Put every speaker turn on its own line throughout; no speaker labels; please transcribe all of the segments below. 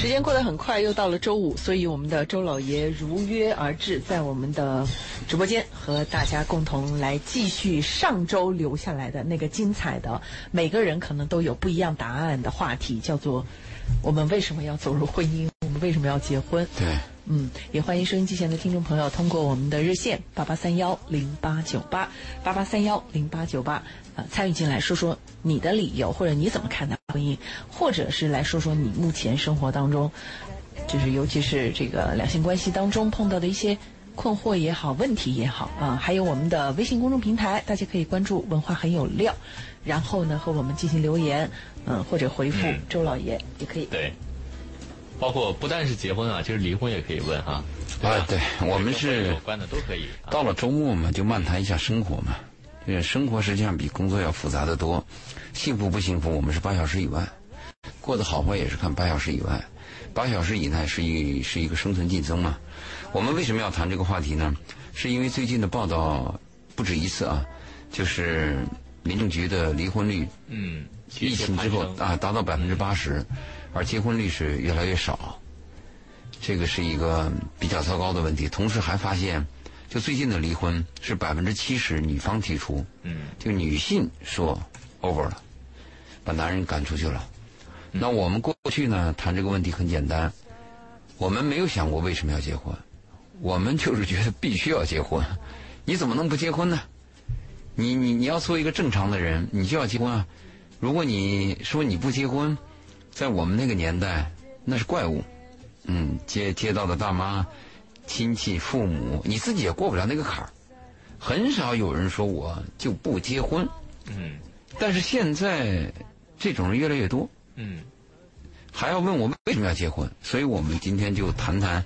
时间过得很快，又到了周五，所以我们的周老爷如约而至，在我们的直播间和大家共同来继续上周留下来的那个精彩的，每个人可能都有不一样答案的话题，叫做我们为什么要走入婚姻？我们为什么要结婚？
对，
嗯，也欢迎收音机前的听众朋友通过我们的热线八八三幺零八九八八八三幺零八九八，啊，参与进来说说你的理由，或者你怎么看待婚姻，或者是来说说你目前生活当中，就是尤其是这个两性关系当中碰到的一些困惑也好，问题也好啊，还有我们的微信公众平台，大家可以关注“文化很有料”，然后呢和我们进行留言，嗯，或者回复
嗯
周老爷也可以。
对，包括不但是结婚啊，就是离婚也可以问哈。吧
啊，对，我们是
有关的都可以。啊
到了周末嘛，就漫谈一下生活嘛。这个生活实际上比工作要复杂的多，幸福不幸福，我们是八小时以外，过得好坏也是看八小时以外，八小时以内是一是一个生存竞争嘛。我们为什么要谈这个话题呢？是因为最近的报道不止一次啊，就是民政局的离婚率
嗯，
疫情之后啊达到百分之八十，而结婚率是越来越少，这个是一个比较糟糕的问题。同时还发现，就最近的离婚是百分之七十女方提出，
嗯，
就女性说 over 了，把男人赶出去了。那我们过去呢谈这个问题很简单，我们没有想过为什么要结婚，我们就是觉得必须要结婚。你怎么能不结婚呢？你你你要做一个正常的人，你就要结婚啊。如果你说你不结婚，在我们那个年代那是怪物。嗯，街街道的大妈、亲戚、父母，你自己也过不了那个坎儿。很少有人说我就不结婚，
嗯
但是现在这种人越来越多，
嗯
还要问我为什么要结婚，所以我们今天就谈谈，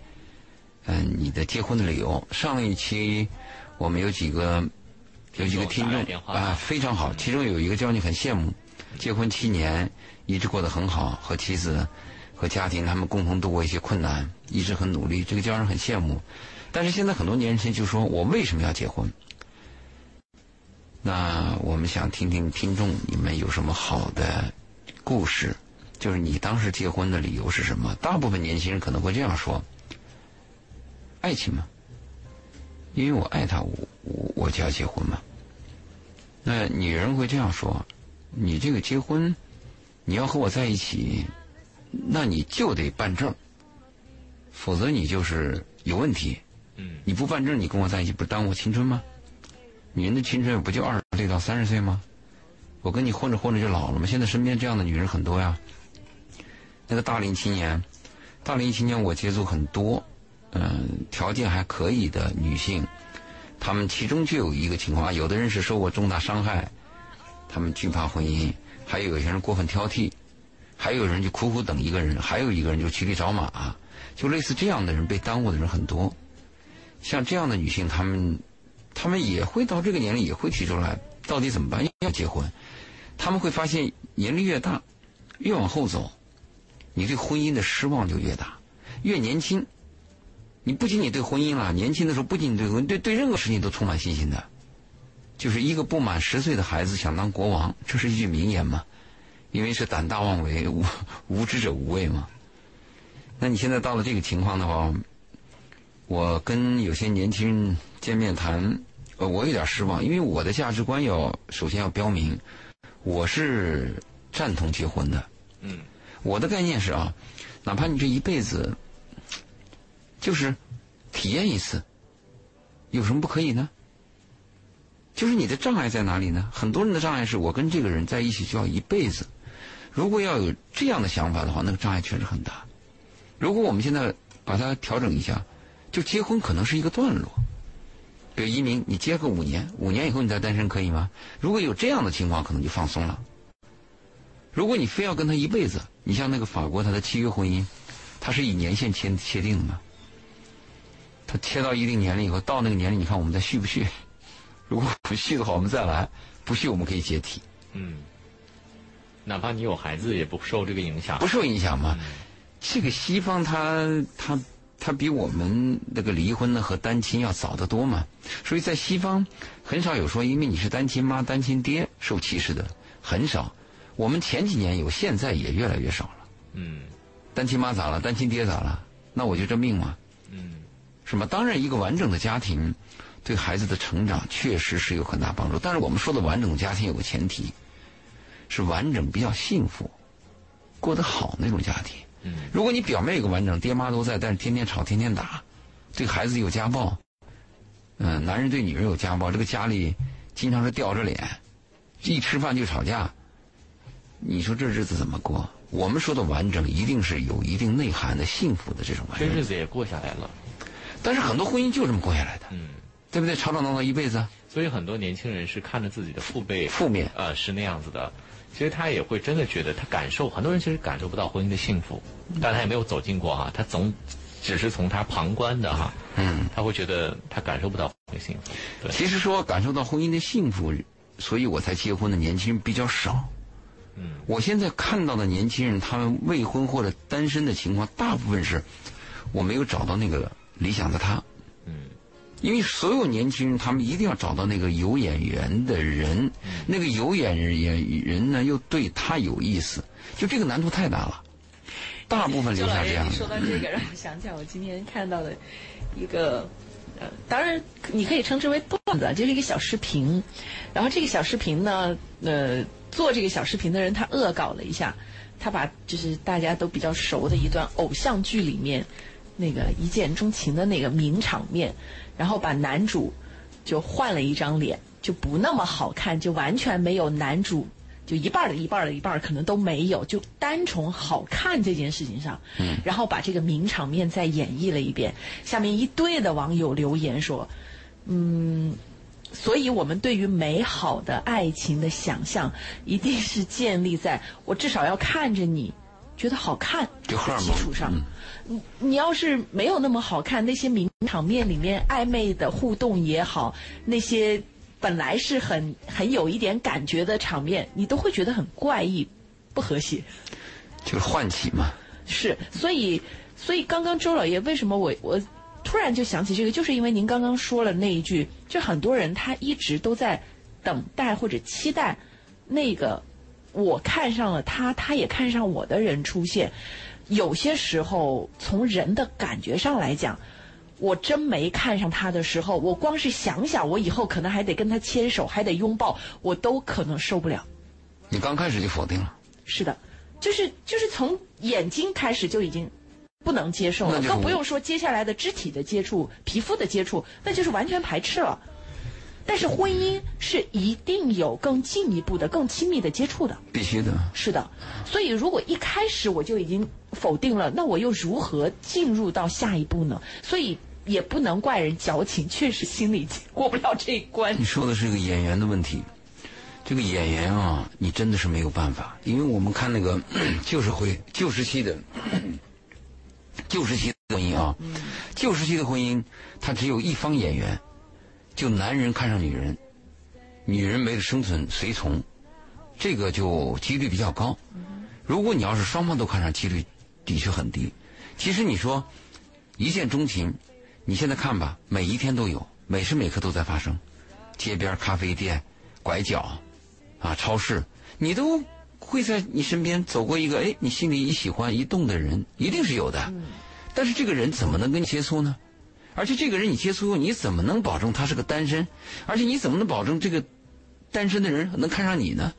嗯、你的结婚的理由。上一期我们有几个有几个听众啊、非常好，其中有一个叫你很羡慕，结婚七年一直过得很好，和妻子和家庭他们共同度过一些困难，一直很努力，这个叫人很羡慕。但是现在很多年轻人就说我为什么要结婚？那我们想听听听众你们有什么好的故事，就是你当时结婚的理由是什么？大部分年轻人可能会这样说：爱情嘛，因为我爱他，我我我就要结婚嘛。那女人会这样说：你这个结婚，你要和我在一起，那你就得办证，否则你就是有问题。
嗯
你不办证，你跟我在一起，不耽误青春吗？女人的青春不就二十岁到三十岁吗？我跟你混着混着就老了吗？现在身边这样的女人很多呀。那个大龄青年，大龄青年我接触很多，嗯、条件还可以的女性，她们其中就有一个情况，有的人是受过重大伤害，她们惧怕婚姻；还有一些人过分挑剔，还有人就苦苦等一个人，还有一个人就骑驴找马，就类似这样的人被耽误的人很多。像这样的女性，她们，他们也会到这个年龄也会提出来，到底怎么办？要结婚？他们会发现年龄越大，越往后走，你对婚姻的失望就越大。越年轻，你不仅仅对婚姻了，年轻的时候不仅仅对婚，对对任何事情都充满信心的。就是一个不满十岁的孩子想当国王，这是一句名言嘛？因为是胆大妄为，无无知者无畏嘛。那你现在到了这个情况的话，我跟有些年轻人见面谈，呃，我有点失望，因为我的价值观要首先要标明，我是赞同结婚的。
嗯
我的概念是啊，哪怕你这一辈子，就是体验一次，有什么不可以呢？就是你的障碍在哪里呢？很多人的障碍是我跟这个人在一起就要一辈子。如果要有这样的想法的话，那个障碍确实很大。如果我们现在把它调整一下，就结婚可能是一个段落。比如移民，你结个五年，五年以后你再单身可以吗？如果有这样的情况，可能就放松了。如果你非要跟他一辈子，你像那个法国，他的契约婚姻，他是以年限签签订的嘛？他签到一定年龄以后，到那个年龄，你看我们再续不续？如果不续的话，我们再来；不续，我们可以解体，
嗯，哪怕你有孩子，也不受这个影响。
不受影响嘛。这个西方他他他比我们那个离婚呢和单亲要早得多嘛，所以在西方很少有说因为你是单亲妈、单亲爹受歧视的，很少。我们前几年有，现在也越来越少了。
嗯
单亲妈咋了？单亲爹咋了？那我就这命吗？
嗯，
是吗？当然，一个完整的家庭对孩子的成长确实是有很大帮助。但是我们说的完整的家庭有个前提，是完整比较幸福，过得好那种家庭。
嗯，
如果你表面有个完整，爹妈都在，但是天天吵、天天打，对孩子有家暴，嗯、男人对女人有家暴，这个家里经常是吊着脸，一吃饭就吵架，你说这日子怎么过？我们说的完整，一定是有一定内涵的幸福的这种完整。
这日子也过下来了。
但是很多婚姻就这么过下来的，
嗯，
对不对？吵吵闹闹一辈子，
所以很多年轻人是看着自己的父辈
负面
呃是那样子的，其实他也会真的觉得他感受，很多人其实感受不到婚姻的幸福，但他也没有走进过哈，他总只是从他旁观的哈，
嗯，
他会觉得他感受不到婚姻的幸福，对，
其实说感受到婚姻的幸福，所以我才结婚的年轻人比较少。
嗯，
我现在看到的年轻人，他们未婚或者单身的情况，大部分是我没有找到那个理想的他。
嗯，
因为所有年轻人，他们一定要找到那个有眼缘的人，那个有眼缘人呢，又对他有意思，就这个难度太大了。大部分留下这样的。
说到这个，让我想起来我今天看到的一个，呃，当然你可以称之为段子，就是一个小视频。然后这个小视频呢，呃，做这个小视频的人他恶搞了一下，他把就是大家都比较熟的一段偶像剧里面那个一见钟情的那个名场面，然后把男主就换了一张脸，就不那么好看，就完全没有男主就一半儿的一半儿的一半儿可能都没有，就单从好看这件事情上，嗯，然后把这个名场面再演绎了一遍。下面一堆的网友留言说，嗯，所以我们对于美好的爱情的想象，一定是建立在我至少要看着你觉得好看的基础上。
嗯
你你要是没有那么好看，那些名场面里面暧昧的互动也好，那些本来是很很有一点感觉的场面，你都会觉得很怪异、不和谐。
就是唤起嘛。
是，所以所以刚刚周老爷为什么我我突然就想起这个，就是因为您刚刚说了那一句，就很多人他一直都在等待或者期待那个我看上了他，他也看上我的人出现。有些时候从人的感觉上来讲。我真没看上他的时候，我光是想想，我以后可能还得跟他牵手，还得拥抱，我都可能受不了。
你刚开始就否定了，
是的，就是就是从眼睛开始就已经不能接受了，更不用说接下来的肢体的接触、皮肤的接触，那就是完全排斥了。但是婚姻是一定有更进一步的、更亲密的接触的，
必须的。
是的。所以如果一开始我就已经否定了，那我又如何进入到下一步呢？所以也不能怪人矫情，确实心里过不了这一关
你。说的是个演员的问题，这个演员啊，你真的是没有办法，因为我们看那个 旧社会、旧时期的 旧时期的婚姻啊，旧时期的婚姻，它只有一方演员，就男人看上女人，女人没了生存随从，这个就几率比较高。如果你要是双方都看上，几率的确很低。其实你说一见钟情，你现在看吧，每一天都有，每时每刻都在发生。街边咖啡店、拐角，啊，超市，你都会在你身边走过一个，哎，你心里一喜欢一动的人，一定是有的。但是这个人怎么能跟你接触呢？而且这个人你接触后，你怎么能保证他是个单身？而且你怎么能保证这个单身的人能看上你呢？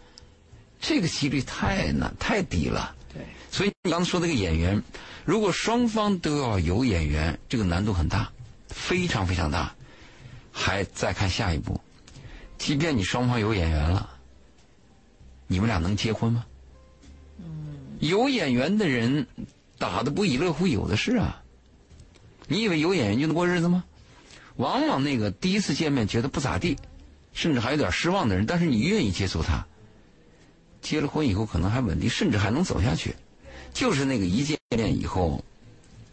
这个几率太难太低了。
对，
所以你刚才说那个演员，如果双方都要有演员，这个难度很大，非常非常大。还再看下一步，即便你双方有演员了，你们俩能结婚吗？嗯有演员的人打的不亦乐乎有的是啊。你以为有演员就能过日子吗？往往那个第一次见面觉得不咋地，甚至还有点失望的人，但是你愿意接触他，结了婚以后可能还稳定，甚至还能走下去。就是那个一见面以后，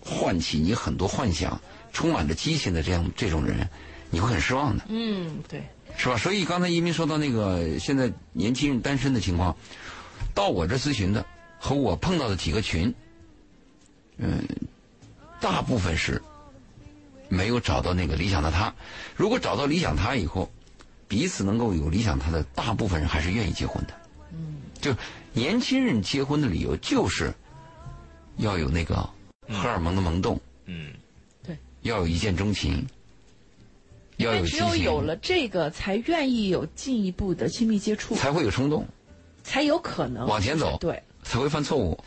唤起你很多幻想，充满着激情的这样这种人，你会很失望的，
嗯，对，
是吧？所以刚才一鸣说到那个现在年轻人单身的情况，到我这咨询的和我碰到的几个群，嗯，大部分是没有找到那个理想的他。如果找到理想他以后，彼此能够有理想他的，大部分人还是愿意结婚的。嗯，就年轻人结婚的理由就是要有那个荷尔蒙的萌动，
嗯，对。
要有一见钟情，要有
因为只有，有了这个，才愿意有进一步的亲密接触，
才会有冲动，
才有可能。
往前走。
对，
才会犯错误，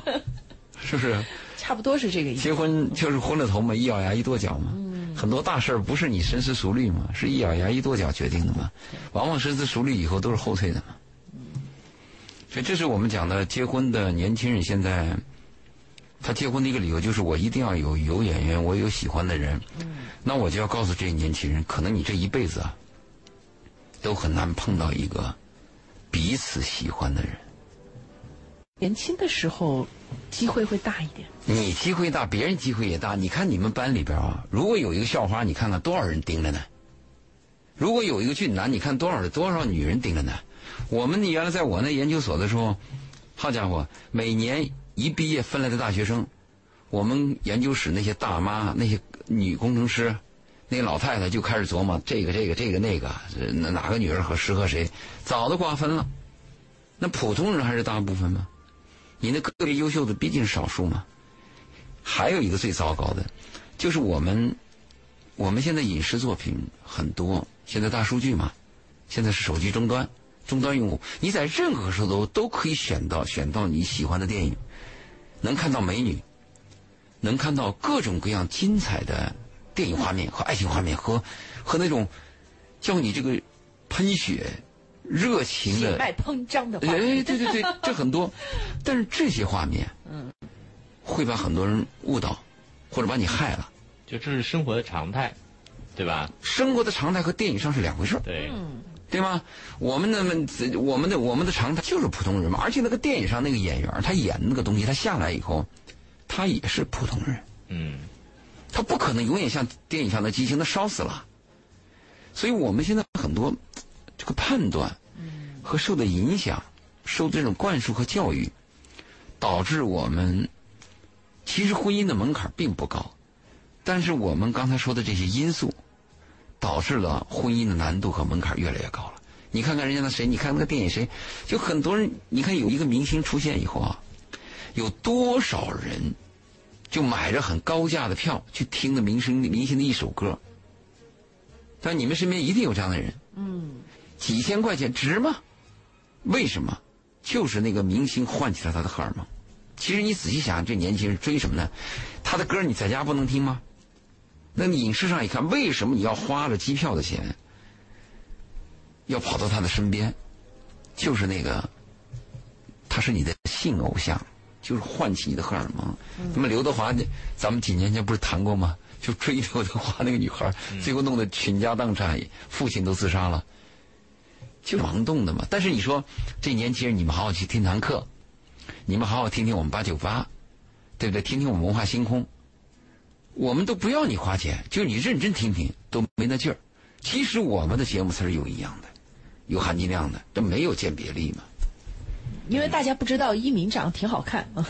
是不是？
差不多是这个意思。
结婚就是昏了头嘛，一咬牙一跺脚嘛。很多大事儿不是你深思熟虑嘛，是一咬牙一跺脚决定的嘛。往往深思熟虑以后都是后退的嘛。所以这是我们讲的结婚的年轻人现在，他结婚的一个理由就是我一定要有有眼缘，我有喜欢的人。那我就要告诉这些年轻人，可能你这一辈子啊，都很难碰到一个彼此喜欢的人。
年轻的时候机会会大一点。
你机会大，别人机会也大。你看你们班里边啊，如果有一个校花，你看看多少人盯着呢？如果有一个俊男，你看多少多少女人盯着呢？我们原来在我那研究所的时候，好家伙，每年一毕业分来的大学生，我们研究室那些大妈、那些女工程师、那老太太就开始琢磨这个、这个、这个、那个，哪个女儿合适合谁，早都瓜分了。那普通人还是大部分吗？你那个别优秀的毕竟是少数嘛。还有一个最糟糕的，就是我们我们现在影视作品很多，现在大数据嘛，现在是手机终端终端用户，你在任何时候都都可以选到选到你喜欢的电影，能看到美女，能看到各种各样精彩的电影画面和爱情画面和和那种叫你这个喷血热情的
血脉膨胀的话，
哎，对对对，这很多，但是这些画面，嗯，会把很多人误导，或者把你害了。
就这是生活的常态，对吧？
生活的常态和电影上是两回事儿，
对，
对吗？我们的我们的我们的常态就是普通人嘛，而且那个电影上那个演员，他演那个东西，他下来以后，他也是普通人，
嗯，
他不可能永远像电影上的激情，那烧死了。所以我们现在很多这个判断和受的影响，受这种灌输和教育，导致我们其实婚姻的门槛并不高，但是我们刚才说的这些因素，导致了婚姻的难度和门槛越来越高了。你看看人家那谁，你看那个电影谁，就很多人，你看有一个明星出现以后啊，有多少人就买着很高价的票去听那明星明星的一首歌。但你们身边一定有这样的人，嗯，几千块钱值吗？为什么？就是那个明星唤起了他的荷尔蒙。其实你仔细想想，这年轻人追什么呢？他的歌你在家不能听吗？那你影视上一看，为什么你要花了机票的钱，要跑到他的身边？就是那个，他是你的性偶像，就是唤起你的荷尔蒙。那么刘德华，咱们几年前不是谈过吗？就追刘德华那个女孩，最后弄得倾家荡产，父亲都自杀了，就盲动的嘛。但是你说这年轻人，你们好好去听堂课，你们好好听听我们八九八，对不对？听听我们文化星空，我们都不要你花钱，就是你认真听听，都没那劲儿。其实我们的节目才是有营养的，有含金量的，这没有鉴别力嘛。
因为大家不知道一鸣长得挺好看啊，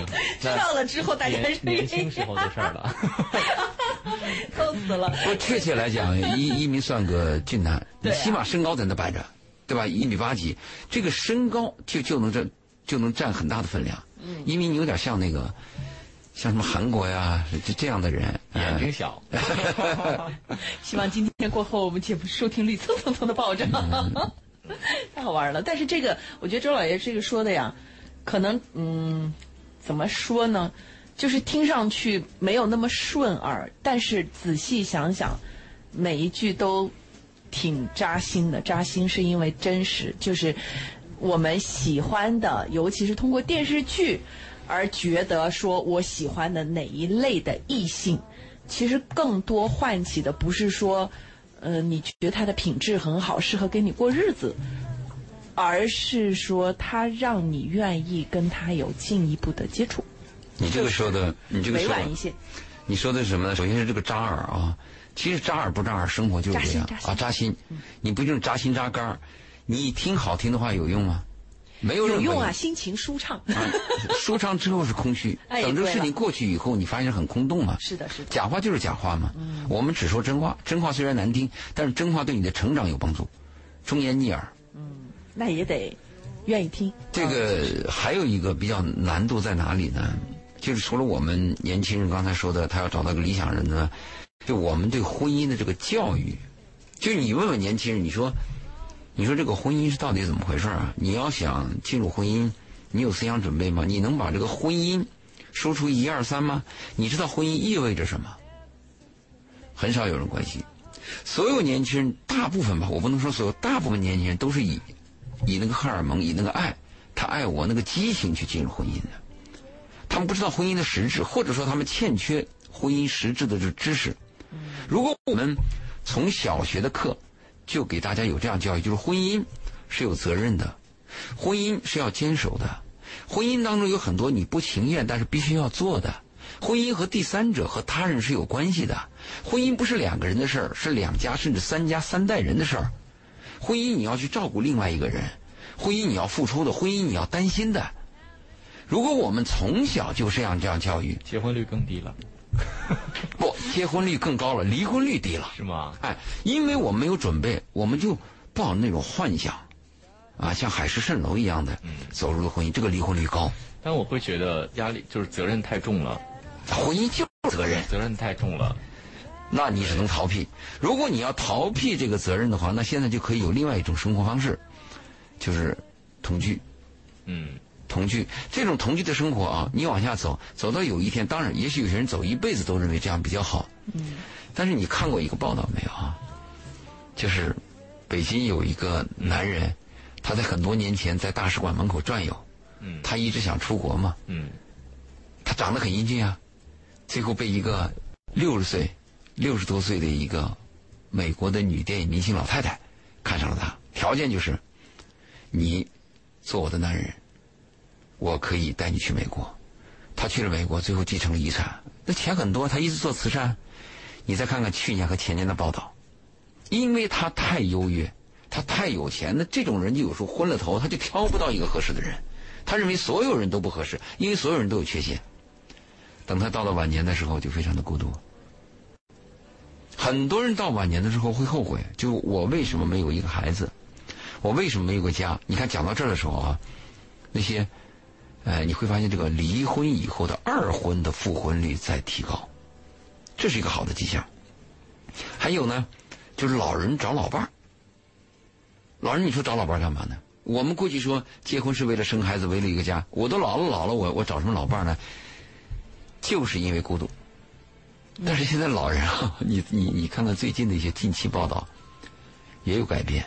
知道了之后大家
年
是
年轻时候的事儿了。
逗死了。
不，确切来讲，一一鸣算个俊男，你起码身高在那摆着，对吧？一米八几，这个身高就就能占就能占很大的分量。嗯，一鸣你有点像那个，像什么韩国呀，这这样的人，
眼睛
呃
小，
希望今天过后我们节目收听率蹭蹭蹭的暴涨，太好玩了。但是这个，我觉得周老爷这个说的呀，可能嗯，怎么说呢？就是听上去没有那么顺耳，但是仔细想想，每一句都挺扎心的。扎心是因为真实，就是我们喜欢的，尤其是通过电视剧而觉得说我喜欢的哪一类的异性，其实更多唤起的不是说，呃，你觉得他的品质很好，适合跟你过日子，而是说他让你愿意跟他有进一步的接触，
你这个说的，你这个说的
委婉一些。
你说的是什么呢？首先是这个扎耳啊，其实扎耳不扎耳，生活就是这样啊，扎心。你不就是扎心扎肝儿？你听好听的话有用吗？没有
用啊，心情舒畅。
啊！舒畅之后是空虚，
哎
等这个事情过去以后，你发现很空洞嘛。
是的，是的。
假话就是假话嘛。我们只说真话，真话虽然难听，但是真话对你的成长有帮助。忠言逆耳，
那也得愿意听。
这个还有一个比较难度在哪里呢？就是除了我们年轻人刚才说的，他要找到个理想人呢，就我们对婚姻的这个教育，就你问问年轻人，你说，你说这个婚姻是到底怎么回事啊？你要想进入婚姻，你有思想准备吗？你能把这个婚姻说出一二三吗？你知道婚姻意味着什么？很少有人关心。所有年轻人，大部分吧，我不能说所有，大部分年轻人都是以以那个荷尔蒙，以那个爱，他爱我那个激情去进入婚姻的。他们不知道婚姻的实质，或者说他们欠缺婚姻实质的这知识。如果我们从小学的课就给大家有这样教育，就是婚姻是有责任的，婚姻是要坚守的，婚姻当中有很多你不情愿但是必须要做的。婚姻和第三者和他人是有关系的，婚姻不是两个人的事儿，是两家甚至三家三代人的事儿。婚姻你要去照顾另外一个人，婚姻你要付出的，婚姻你要担心的。如果我们从小就这样这样教育，
结婚率更低了，
不，结婚率更高了，离婚率低了。
是吗？
哎，因为我们没有准备，我们就抱那种幻想，啊，像海市蜃楼一样的走入了婚姻，这个离婚率高。
但我会觉得压力就是责任太重了，
婚姻就是责任，
责任太重了。
那你只能逃避。如果你要逃避这个责任的话，那现在就可以有另外一种生活方式，就是同居。
嗯，
同居这种同居的生活啊，你往下走，走到有一天，当然，也许有些人走一辈子都认为这样比较好。
嗯，
但是你看过一个报道没有啊？就是北京有一个男人，他在很多年前在大使馆门口转悠，
嗯
他一直想出国嘛，
嗯
他长得很英俊啊，最后被一个六十岁、六十多岁的一个美国的女电影明星老太太看上了他，条件就是你做我的男人，我可以带你去美国。他去了美国，最后继承了遗产，那钱很多，他一直做慈善。你再看看去年和前年的报道，因为他太优越，他太有钱，那这种人就有时候昏了头，他就挑不到一个合适的人。他认为所有人都不合适，因为所有人都有缺陷。等他到了晚年的时候，就非常的孤独。很多人到晚年的时候会后悔，就我为什么没有一个孩子，我为什么没有个家？你看讲到这儿的时候啊，那些，呃，你会发现这个离婚以后的二婚的复婚率在提高，这是一个好的迹象。还有呢，就是老人找老伴儿。老人，你说找老伴儿干嘛呢？我们过去说结婚是为了生孩子，为了一个家。我都老了老了，我我找什么老伴儿呢？就是因为孤独。但是现在老人啊，你你你看看最近的一些近期报道，也有改变。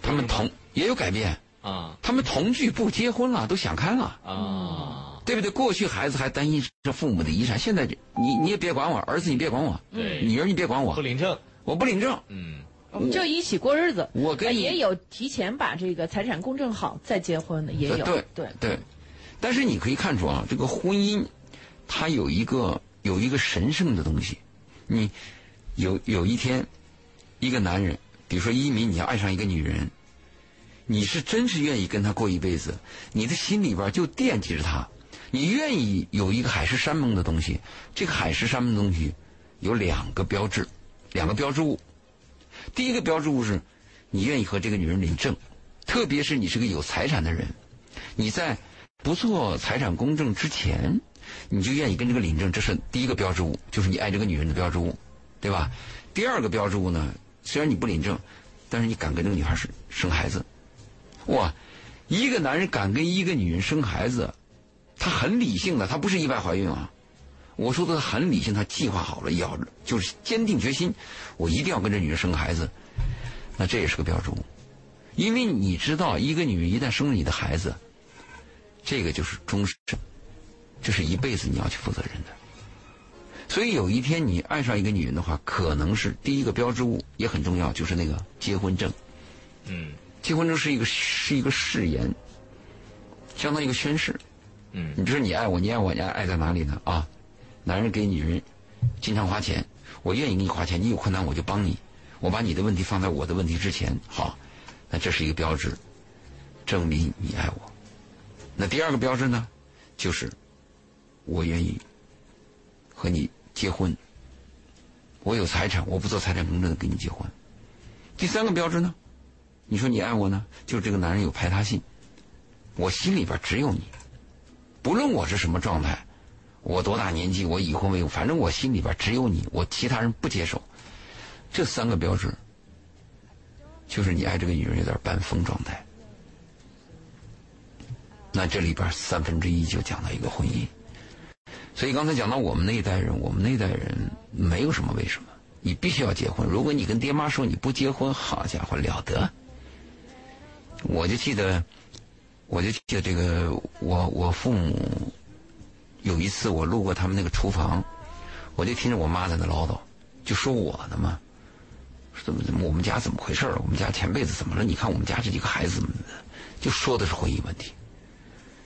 他们同也有改变，
啊。
他们同居不结婚了，都想开了，
啊，
对不对？过去孩子还担心这父母的遗产，现在你你也别管我，儿子你别管我，
对。
女儿你别管我
不，领证，
我不领证，
嗯。
我们就一起过日子。
我跟你
也有提前把这个财产公证好再结婚的，也有。
对
对。
对，但是你可以看出啊，这个婚姻它有一个有一个神圣的东西。你有有一天，一个男人，比如说一鸣，你要爱上一个女人，你是真是愿意跟她过一辈子，你的心里边就惦记着她，你愿意有一个海誓山盟的东西。这个海誓山盟的东西有两个标志，两个标志物。第一个标志物是，你愿意和这个女人领证，特别是你是个有财产的人，你在不做财产公证之前，你就愿意跟这个领证，这是第一个标志物，就是你爱这个女人的标志物，对吧？第二个标志物呢，虽然你不领证，但是你敢跟这个女孩生生孩子，哇！一个男人敢跟一个女人生孩子，他很理性的，他不是意外怀孕啊。我说的很理性，他计划好了，要就是坚定决心，我一定要跟这女人生孩子。那这也是个标志物，因为你知道，一个女人一旦生了你的孩子，这个就是终身，这是一辈子你要去负责任的。所以有一天你爱上一个女人的话，可能是第一个标志物也很重要，就是那个结婚证。
嗯
结婚证是一个是一个誓言，相当于一个宣誓。
嗯
你比如说你爱我，你爱我，你爱爱在哪里呢？啊，男人给女人经常花钱，我愿意给你花钱，你有困难我就帮你，我把你的问题放在我的问题之前。好，那这是一个标志，证明你爱我。那第二个标志呢，就是我愿意和你结婚，我有财产，我不做财产公证的跟你结婚。第三个标志呢，你说你爱我呢，就是这个男人有排他性。我心里边只有你，不论我是什么状态，我多大年纪，我已婚未婚，反正我心里边只有你，我其他人不接受。这三个标志，就是你爱这个女人有点半疯状态。那这里边三分之一就讲到一个婚姻。所以刚才讲到我们那一代人，我们那一代人没有什么为什么，你必须要结婚。如果你跟爹妈说你不结婚，好家伙了得！我就记得，我就记得这个，我我父母有一次我路过他们那个厨房，我就听着我妈在那唠叨，就说我的嘛，怎么怎么我们家怎么回事我们家前辈子怎么了？你看我们家这几个孩子怎么的，就说的是婚姻问题。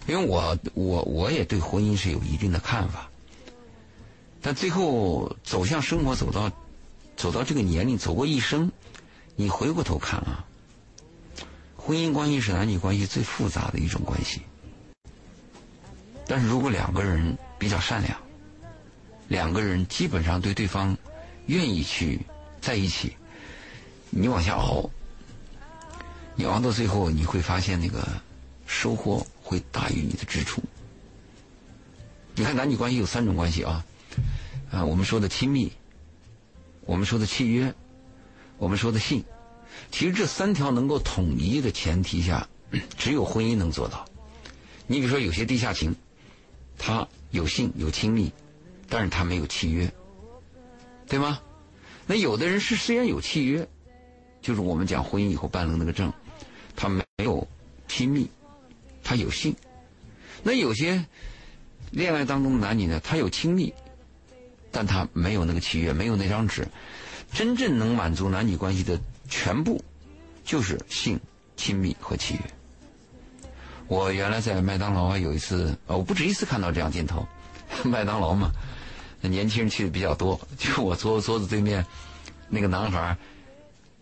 因为我我我也对婚姻是有一定的看法，但最后走向生活，走到走到这个年龄，走过一生，你回过头看啊。婚姻关系是男女关系最复杂的一种关系，但是如果两个人比较善良，两个人基本上对对方愿意去在一起，你往下熬，你熬到最后你会发现那个收获会大于你的支出。你看男女关系有三种关系啊，啊，我们说的亲密，我们说的契约，我们说的性。其实这三条能够统一的前提下，只有婚姻能做到。你比如说，有些地下情，他有性有亲密，但是他没有契约，对吗？那有的人是虽然有契约，就是我们讲婚姻以后办了那个证，他没有亲密，他有性。那有些恋爱当中的男女呢，他有亲密，但他没有那个契约，没有那张纸。真正能满足男女关系的。全部就是性、亲密和契约。我原来在麦当劳啊有一次，呃，我不止一次看到这样镜头。麦当劳嘛，年轻人去的比较多。就我桌桌子对面，那个男孩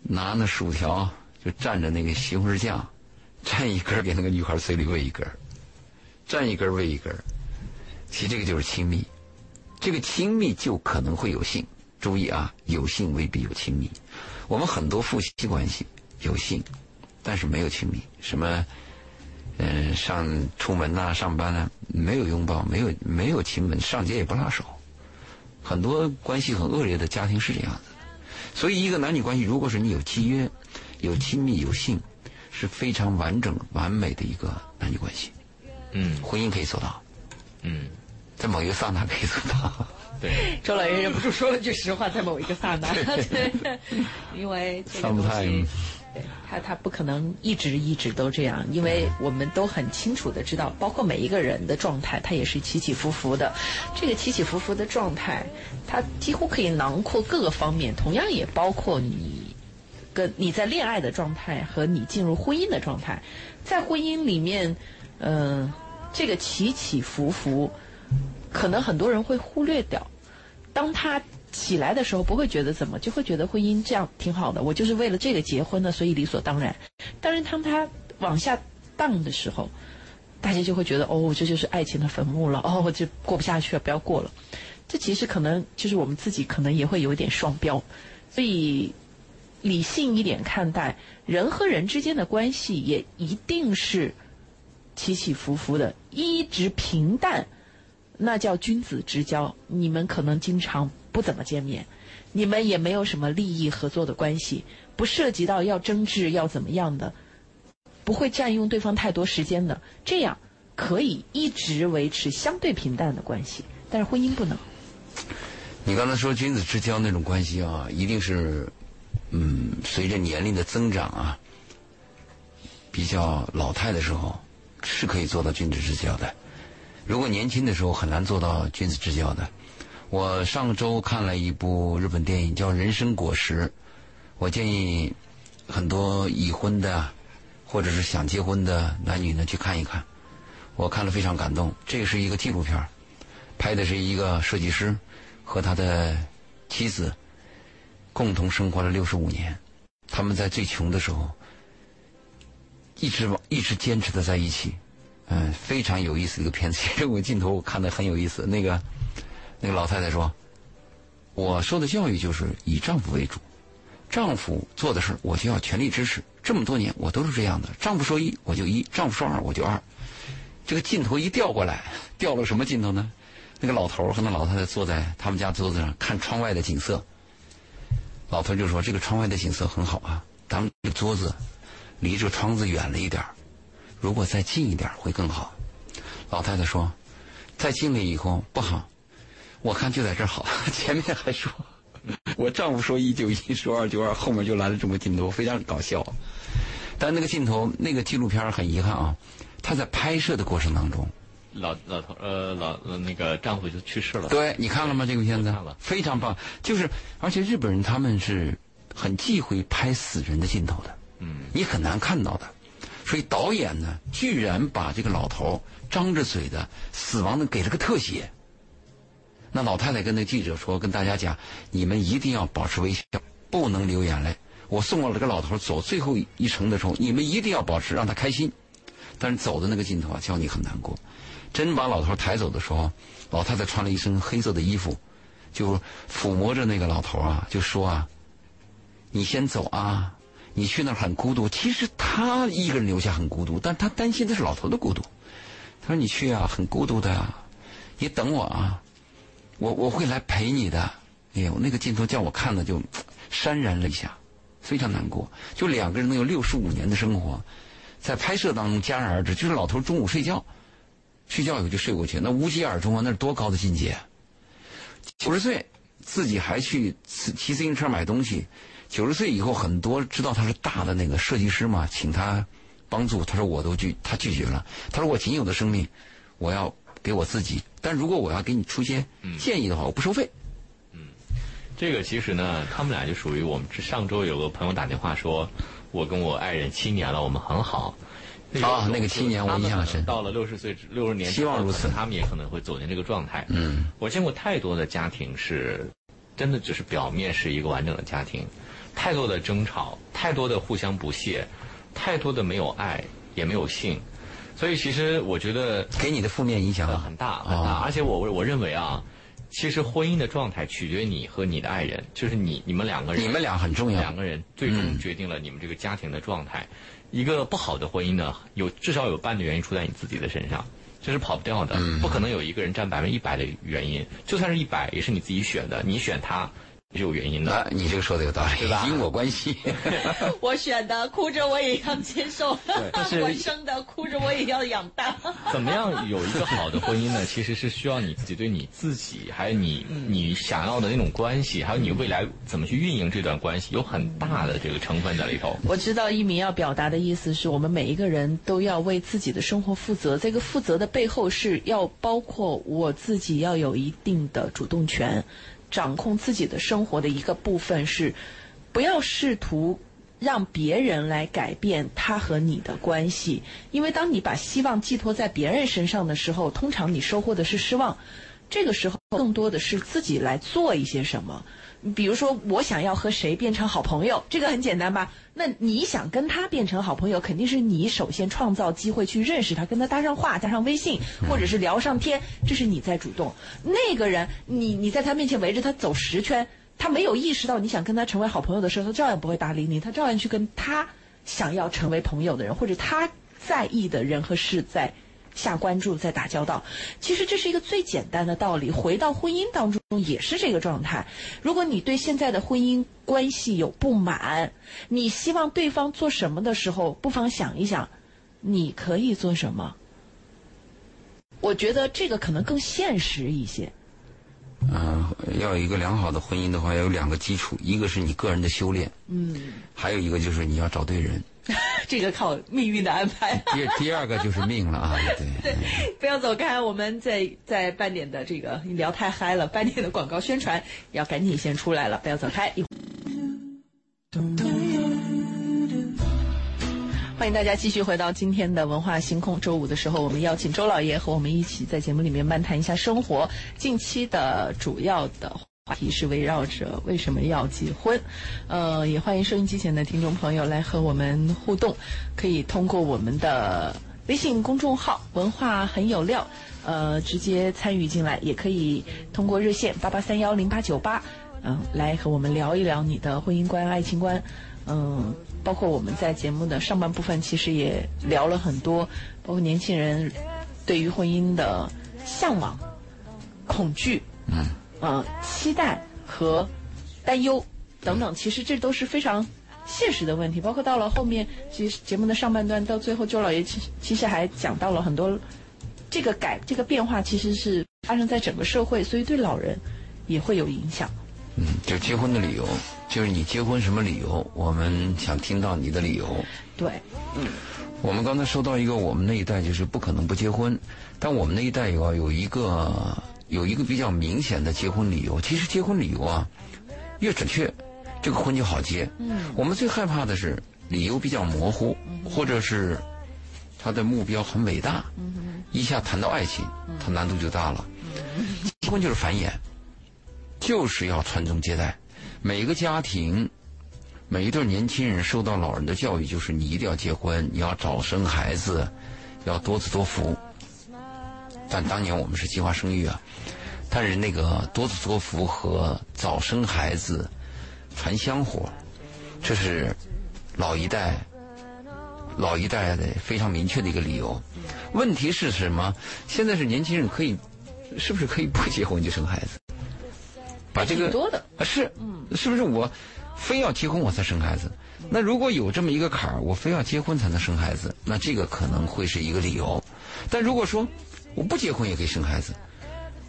拿那薯条就蘸着那个西红柿酱，蘸一根给那个女孩嘴里喂一根，蘸一根喂一根。其实这个就是亲密，这个亲密就可能会有性。注意啊，有性未必有亲密。我们很多夫妻关系有性，但是没有亲密。什么，嗯，上出门呐，上班呢，没有拥抱，没有没有亲吻，上街也不拉手。很多关系很恶劣的家庭是这样子。所以，一个男女关系，如果是你有契约、有亲密、有性，是非常完整、完美的一个男女关系。
嗯，
婚姻可以做到。
嗯，
在某一个刹那可以做到。
对，
周老爷忍不住说了句实话，在某一个刹那，对，因为这个东西，对他他不可能一直一直都这样，因为我们都很清楚的知道，包括每一个人的状态，他也是起起伏伏的。这个起起伏伏的状态，它几乎可以囊括各个方面，同样也包括你跟你在恋爱的状态和你进入婚姻的状态。在婚姻里面，嗯，这个起起伏伏。可能很多人会忽略掉，当他起来的时候，不会觉得怎么，就会觉得婚姻这样挺好的。我就是为了这个结婚的，所以理所当然。但是当他往下荡的时候，大家就会觉得哦，这就是爱情的坟墓了，哦，就过不下去了，不要过了。这其实可能就是我们自己可能也会有一点双标，所以理性一点看待人和人之间的关系，也一定是起起伏伏的，一直平淡。那叫君子之交，你们可能经常不怎么见面，你们也没有什么利益合作的关系，不涉及到要争执要怎么样的，不会占用对方太多时间的，这样可以一直维持相对平淡的关系。但是婚姻不能。
你刚才说君子之交那种关系啊，一定是，嗯，随着年龄的增长啊，比较老态的时候，是可以做到君子之交的。如果年轻的时候很难做到君子之交的，我上周看了一部日本电影叫《人生果实》，我建议很多已婚的或者是想结婚的男女呢去看一看。我看了非常感动，这是一个纪录片，拍的是一个设计师和他的妻子共同生活了六十五年，他们在最穷的时候一直往一直坚持的在一起。嗯，非常有意思一个片子。其实我镜头我看的很有意思。那个那个老太太说：“我受的教育就是以丈夫为主，丈夫做的事我就要全力支持。这么多年我都是这样的，丈夫说一我就一，丈夫说二我就二。这个镜头一调过来，调了什么镜头呢？那个老头和那老太太坐在他们家桌子上看窗外的景色。老头就说：“这个窗外的景色很好啊，咱们这桌子离这窗子远了一点如果再近一点会更好。”老太太说：“再近了以后不好，我看就在这儿好。”前面还说：“我丈夫说一就一，说二就二，后面就来了这么镜头，非常搞笑。”但那个镜头，那个纪录片很遗憾啊，他在拍摄的过程当中，
老老头呃老呃那个丈夫就去世了。
对你看了吗？这个片子
看了
非常棒，就是而且日本人他们是很忌讳拍死人的镜头的，
嗯，
你很难看到的。所以导演呢，居然把这个老头张着嘴的死亡的给了个特写。那老太太跟那记者说，跟大家讲，你们一定要保持微笑，不能流眼泪。我送了这个老头走最后一程的时候，你们一定要保持，让他开心。但是走的那个镜头啊，叫你很难过。真把老头抬走的时候，老太太穿了一身黑色的衣服，就抚摸着那个老头啊，就说啊：“你先走啊，你去那儿很孤独。其实他一个人留下很孤独，但他担心的是老头的孤独。他说：“你去啊，很孤独的，你等我啊，我我会来陪你的。”哎呦，那个镜头叫我看的就潸然泪下，非常难过。就两个人能有六十五年的生活，在拍摄当中戛然而止。就是老头中午睡觉，睡觉以后就睡过去，那无疾而终啊，那是多高的境界！九十岁自己还去骑骑自行车买东西，九十岁以后很多知道他是大的那个设计师嘛，请他帮助，他说我都拒，他拒绝了。他说我仅有的生命，我要给我自己，但如果我要给你出些建议的话，我不收费。
这个其实呢，他们俩就属于我们上周有个朋友打电话说，我跟我爱人七年了，我们很好。
啊那个七年我印象深
到了六十岁、六十年，
希望如此
他们也可能会走进这个状态。
嗯，
我见过太多的家庭是，真的只是表面是一个完整的家庭，太多的争吵，太多的互相不屑，太多的没有爱，也没有性。所以其实我觉得
给你的负面影响
呃很大很大，
哦
而且我我认为啊，其实婚姻的状态取决于你和你的爱人，就是你你们两个人，
你们俩很重要
两个人最终决定了你们这个家庭的状态。一个不好的婚姻呢，有至少有半的原因出在你自己的身上，这是跑不掉的，不可能有一个人占百分之一百的原因，就算是一百，也是你自己选的，你选他是有原因的。
啊，你这个说的有道理，
对吧
因果关系。
我选的，哭着我也要接受；
是
我生的，哭着我也要养大。
怎么样有一个好的婚姻呢？其实是需要你自己对你自己，还有你你想要的那种关系，还有你未来怎么去运营这段关系，有很大的这个成分在里头。
我知道一鸣要表达的意思是我们每一个人都要为自己的生活负责。这个负责的背后是要包括我自己要有一定的主动权，掌控自己的生活的一个部分是，不要试图让别人来改变他和你的关系，因为当你把希望寄托在别人身上的时候，通常你收获的是失望。这个时候更多的是自己来做一些什么。比如说，我想要和谁变成好朋友，这个很简单吧？那你想跟他变成好朋友，肯定是你首先创造机会去认识他，跟他搭上话，加上微信，或者是聊上天，这是你在主动。那个人，你你在他面前围着他走十圈，他没有意识到你想跟他成为好朋友的时候，他照样不会搭理你，他照样去跟他想要成为朋友的人，或者他在意的人和事在下关注，再打交道。其实这是一个最简单的道理，回到婚姻当中也是这个状态。如果你对现在的婚姻关系有不满，你希望对方做什么的时候，不妨想一想，你可以做什么。我觉得这个可能更现实一些。
嗯、要有一个良好的婚姻的话，要有两个基础，一个是你个人的修炼，
嗯，
还有一个就是你要找对人。
这个靠命运的安排。
第第二个就是命了啊，对对。
不要走开，我们在在半点的这个你聊太嗨了，半点的广告宣传要赶紧先出来了，不要走开。欢迎大家继续回到今天的文化星空。周五的时候，我们邀请周老爷和我们一起在节目里面漫谈一下生活。近期的主要的话题是围绕着为什么要结婚。呃，也欢迎收音机前的听众朋友来和我们互动，可以通过我们的微信公众号“文化很有料”，呃，直接参与进来，也可以通过热线八八三幺零八九八，嗯，来和我们聊一聊你的婚姻观、爱情观，嗯，包括我们在节目的上半部分其实也聊了很多，包括年轻人。对于婚姻的向往、恐惧，
嗯，
呃，期待和担忧等等，其实这都是非常现实的问题。包括到了后面，其实节目的上半段到最后，周老爷其实其实还讲到了很多这个改这个变化，其实是发生在整个社会，所以对老人也会有影响。
嗯，就结婚的理由，就是你结婚什么理由？我们想听到你的理由。
对，嗯
我们刚才说到一个，我们那一代就是不可能不结婚，但我们那一代有啊有一个有一个比较明显的结婚理由。其实结婚理由啊，越准确，这个婚就好结。
嗯，
我们最害怕的是理由比较模糊，或者是他的目标很伟大，一下谈到爱情，他难度就大了。结婚就是繁衍，就是要传宗接代。每个家庭，每一对年轻人受到老人的教育，就是你一定要结婚，你要早生孩子，要多子多福。但当年我们是计划生育啊，但是那个多子多福和早生孩子、传香火，这是老一代老一代的非常明确的一个理由。问题是什么？现在是年轻人可以，是不是可以不结婚就生孩子？把这个
多的
啊是，是不是我非要结婚我才生孩子？那如果有这么一个坎儿，我非要结婚才能生孩子，那这个可能会是一个理由。但如果说我不结婚也可以生孩子，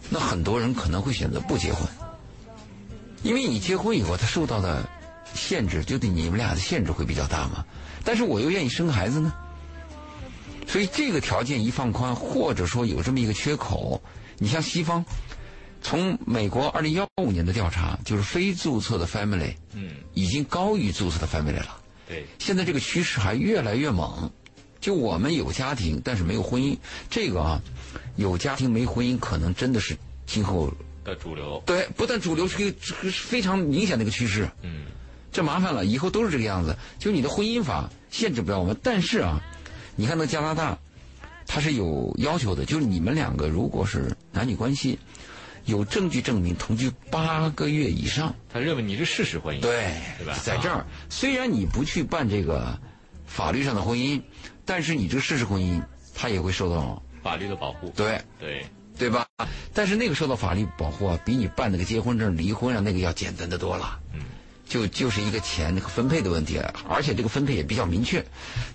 那很多人可能会选择不结婚，因为你结婚以后他受到的限制，就对你们俩的限制会比较大嘛。但是我又愿意生孩子呢，所以这个条件一放宽，或者说有这么一个缺口，你像西方。从美国二零幺五年的调查，就是非注册的 family，
嗯，
已经高于注册的 family 了。
对，
现在这个趋势还越来越猛。就我们有家庭，但是没有婚姻，这个啊，有家庭没婚姻，可能真的是今后
的主流。
对，不但主流是一个是非常明显的一个趋势。
嗯，
这麻烦了，以后都是这个样子。就你的婚姻法限制不了我们，但是啊，你看那加拿大，它是有要求的，就是你们两个如果是男女关系。有证据证明同居八个月以上，
他认为你是事实婚姻，
对，
对吧？
在这儿，虽然你不去办这个法律上的婚姻，但是你这个事实婚姻，他也会受到
法律的保护。
对，
对，
对吧？但是那个受到法律保护啊，比你办那个结婚证、离婚啊那个要简单的多了。
嗯，
就就是一个钱和分配的问题，而且这个分配也比较明确。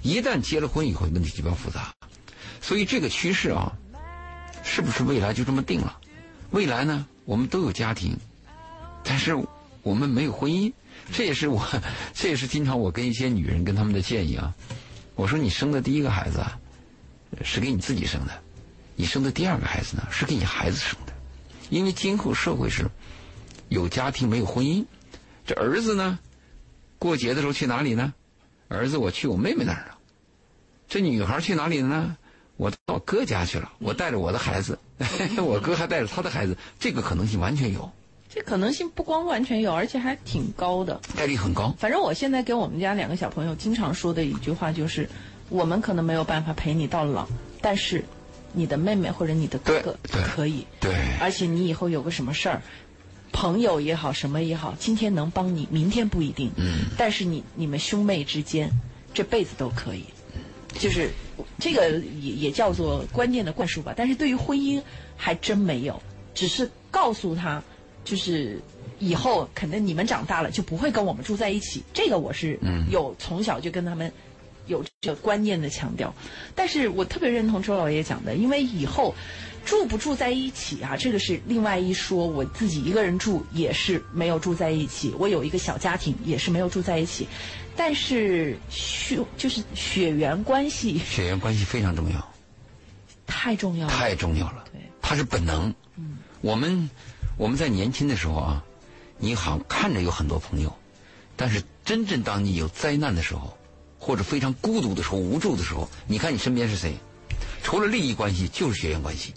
一旦结了婚以后，问题就比较复杂。所以这个趋势啊，是不是未来就这么定了？未来呢，我们都有家庭，但是我们没有婚姻，这也是我，这也是经常我跟一些女人跟他们的建议啊。我说你生的第一个孩子啊，是给你自己生的，你生的第二个孩子呢，是给你孩子生的，因为今后社会是有家庭没有婚姻，这儿子呢，过节的时候去哪里呢？儿子，我去我妹妹那儿了。这女孩去哪里了呢？我到哥家去了，我带着我的孩子，我哥还带着他的孩子，这个可能性完全有。
这可能性不光完全有，而且还挺高的，
概率很高。
反正我现在给我们家两个小朋友经常说的一句话就是：我们可能没有办法陪你到老，但是你的妹妹或者你的哥哥可以。
对。
而且你以后有个什么事儿，朋友也好，什么也好，今天能帮你，明天不一定。
嗯。
但是你你们兄妹之间，这辈子都可以。就是这个也也叫做观念的灌输吧，但是对于婚姻还真没有，只是告诉他，就是以后可能你们长大了就不会跟我们住在一起。这个我是有从小就跟他们有这个观念的强调，但是我特别认同周老爷讲的，因为以后住不住在一起啊，这个是另外一说。我自己一个人住也是没有住在一起，我有一个小家庭也是没有住在一起。但是血就是血缘关系，
血缘关系非常重要，
太重要了，
太重要了。
对，
它是本能。
嗯，
我们我们在年轻的时候啊，你好像看着有很多朋友，但是真正当你有灾难的时候，或者非常孤独的时候、无助的时候，你看你身边是谁？除了利益关系，就是血缘关系。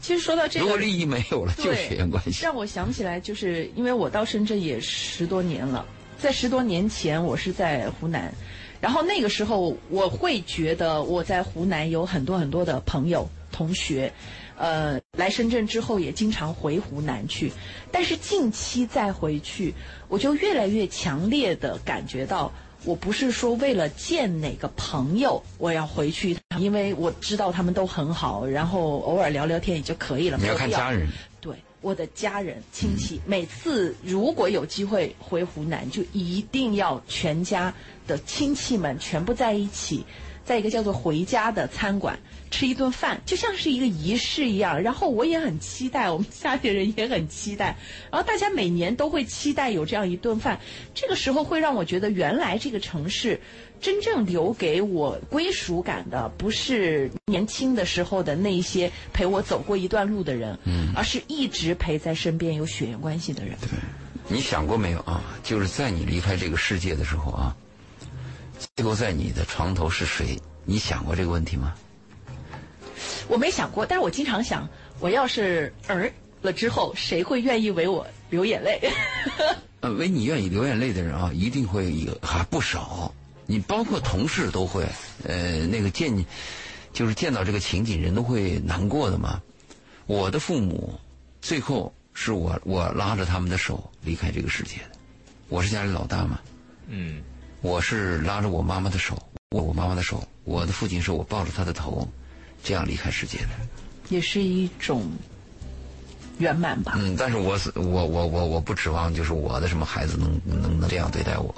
其实说到这个，
如果利益没有了，就是血缘关系。
让我想起来，就是因为我到深圳也十多年了。在十多年前，我是在湖南，然后那个时候我会觉得我在湖南有很多很多的朋友、同学，呃，来深圳之后也经常回湖南去。但是近期再回去，我就越来越强烈的感觉到我不是说为了见哪个朋友我要回去，因为我知道他们都很好，然后偶尔聊聊天也就可以了。
你要看家人。
对，我的家人亲戚，每次如果有机会回湖南，就一定要全家的亲戚们全部在一起。在一个叫做“回家”的餐馆吃一顿饭，就像是一个仪式一样。然后我也很期待，我们家里人也很期待。然后大家每年都会期待有这样一顿饭。这个时候会让我觉得，原来这个城市真正留给我归属感的，不是年轻的时候的那一些陪我走过一段路的人，嗯，而是一直陪在身边有血缘关系的人。
对，你想过没有啊？就是在你离开这个世界的时候啊。最后在你的床头是谁？你想过这个问题吗？
我没想过，但是我经常想，我要是儿了之后，谁会愿意为我流眼泪？
呃，为你愿意流眼泪的人啊，一定会有还不少。你包括同事都会，呃，那个见，就是见到这个情景，人都会难过的嘛。我的父母最后是我我拉着他们的手离开这个世界的，我是家里老大嘛。嗯。我是拉着我妈妈的手，握我妈妈的手。我的父亲是我抱着他的头，这样离开世界的，
也是一种圆满吧。
嗯，但是我是我我我我不指望就是我的什么孩子能能能这样对待我。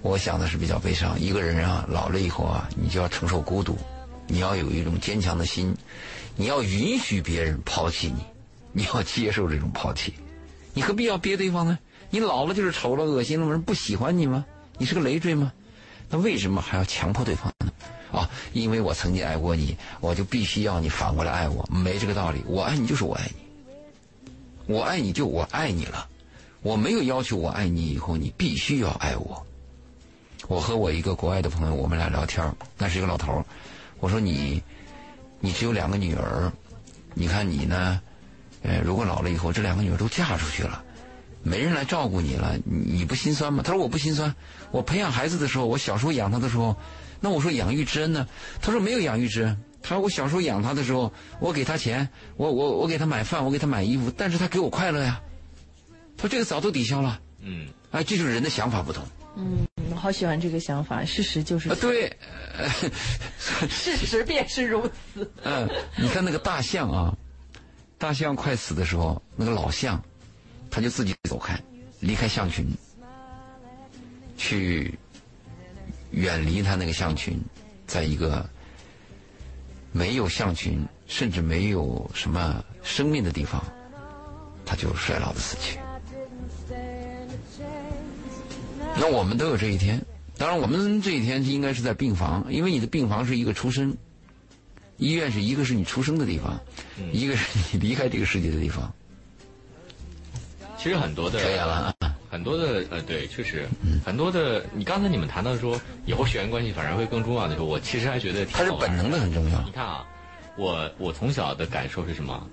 我想的是比较悲伤。一个人啊，老了以后啊，你就要承受孤独，你要有一种坚强的心，你要允许别人抛弃你，你要接受这种抛弃。你何必要憋对方呢？你老了就是丑了、恶心了，人不喜欢你吗？你是个累赘吗？那为什么还要强迫对方呢？啊，因为我曾经爱过你，我就必须要你反过来爱我，没这个道理。我爱你就是我爱你，我爱你就我爱你了，我没有要求我爱你以后你必须要爱我。我和我一个国外的朋友，我们俩聊天，那是一个老头我说你，你只有两个女儿，你看你呢，呃，如果老了以后这两个女儿都嫁出去了。没人来照顾你了，你不心酸吗？他说我不心酸。我培养孩子的时候，我小时候养他的时候，那我说养育之恩呢？他说没有养育之恩。他说我小时候养他的时候，我给他钱，我我我给他买饭，我给他买衣服，但是他给我快乐呀。他说这个早都抵消了。嗯，哎，这就是人的想法不同。
嗯，我好喜欢这个想法。事实就是。
对，
事实便是如此。
嗯，你看那个大象啊，大象快死的时候，那个老象。他就自己走开，离开象群，去远离他那个象群，在一个没有象群，甚至没有什么生命的地方，他就衰老的死去。那我们都有这一天，当然我们这一天应该是在病房，因为你的病房是一个出生，医院是一个是你出生的地方，一个是你离开这个世界的地方。
其实很多的，很多的，呃，对，确实，很多的。你刚才你们谈到说，以后血缘关系反而会更重要的时候，我其实还觉得
它是本能的很重要。
你看啊，我我从小的感受是什么？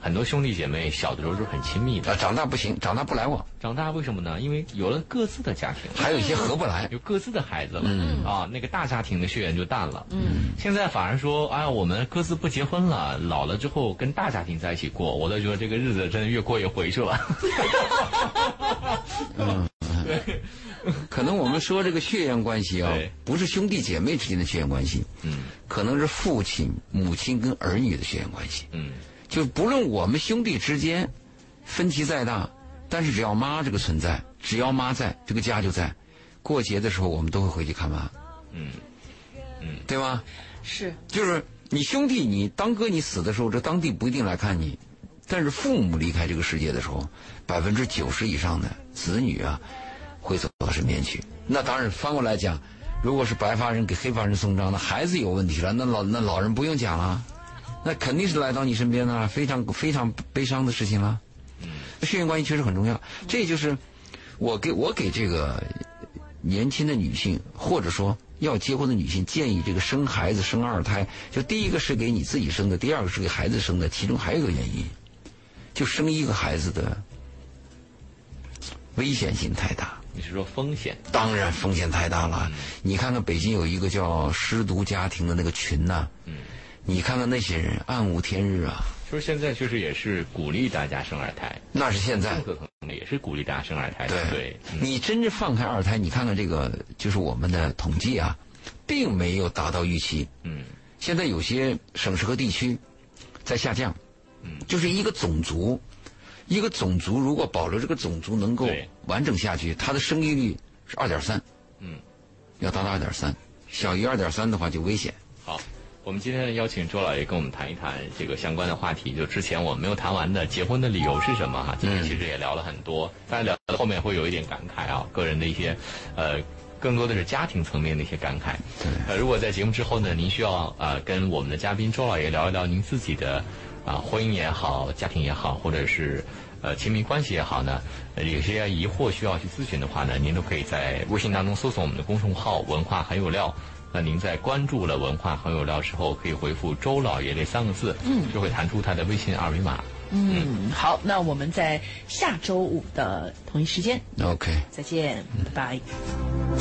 很多兄弟姐妹小的时候是很亲密的，
长大不行，长大不来往。
长大为什么呢？因为有了各自的家庭，
还有一些合不来，
有各自的孩子了，嗯啊，那个大家庭的血缘就淡了。嗯，现在反而说，哎呀，我们各自不结婚了，老了之后跟大家庭在一起过，我都觉得这个日子真的越过越回去了。
嗯，对，可能我们说这个血缘关系啊，不是兄弟姐妹之间的血缘关系，嗯，可能是父亲、母亲跟儿女的血缘关系，嗯。就不论我们兄弟之间分歧再大，但是只要妈这个存在，只要妈在，这个家就在。过节的时候，我们都会回去看妈。嗯，嗯，对吧？
是。
就是你兄弟，你当哥你死的时候，这当地不一定来看你，但是父母离开这个世界的时候，百分之九十以上的子女啊，会走到身边去。那当然，翻过来讲，如果是白发人给黑发人送葬，那孩子有问题了，那老那老人不用讲了。那肯定是来到你身边的，非常非常悲伤的事情了。嗯，血缘关系确实很重要。这就是我给我给这个年轻的女性，或者说要结婚的女性建议：这个生孩子、生二胎，就第一个是给你自己生的，第二个是给孩子生的。其中还有一个原因，就生一个孩子的危险性太大。
你是说风险？
当然风险太大了。你看看北京有一个叫失独家庭的那个群呐。嗯。你看看那些人暗无天日啊！
就是现在，确实也是鼓励大家生二胎。
那是现在，
可能也是鼓励大家生二胎的。对，
你真正放开二胎，你看看这个，就是我们的统计啊，并没有达到预期。
嗯，
现在有些省市和地区在下降。
嗯，
就是一个种族，一个种族如果保留这个种族能够完整下去，它的生育率是二点三。
嗯，
要达到二点三，小于二点三的话就危险。
好。我们今天邀请周老爷跟我们谈一谈这个相关的话题，就之前我们没有谈完的结婚的理由是什么哈？今天其实也聊了很多，大家聊到后面会有一点感慨啊，个人的一些，呃，更多的是家庭层面的一些感慨。呃，如果在节目之后呢，您需要啊跟我们的嘉宾周老爷聊一聊您自己的啊婚姻也好，家庭也好，或者是呃亲密关系也好呢，有些疑惑需要去咨询的话呢，您都可以在微信当中搜索我们的公众号“文化很有料”。那您在关注了文化很有料之后，可以回复“周老爷”这三个字，
嗯，
就会弹出他的微信二维码。
嗯，好，那我们在下周五的同一时间
，OK，
再见，拜拜。